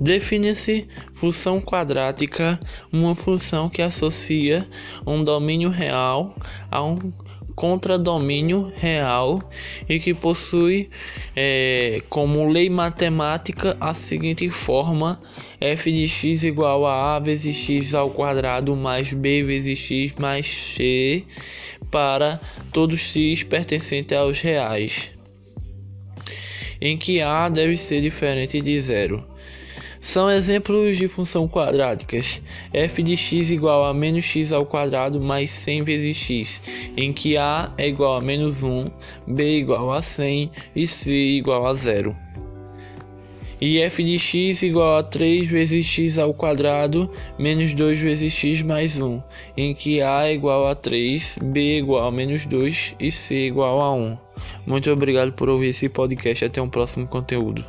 Define-se função quadrática uma função que associa um domínio real a um contradomínio real e que possui é, como lei matemática a seguinte forma: f de x igual a a vezes x ao quadrado mais b vezes x mais c para todos x pertencente aos reais, em que a deve ser diferente de zero. São exemplos de função quadráticas. f de x igual a menos x ao quadrado mais 100 vezes x, em que a é igual a menos 1, b igual a 100 e c igual a 0. E f de x igual a 3 vezes x ao quadrado menos 2 vezes x mais 1, em que a é igual a 3, b igual a menos 2 e c igual a 1. Muito obrigado por ouvir esse podcast. Até um próximo conteúdo.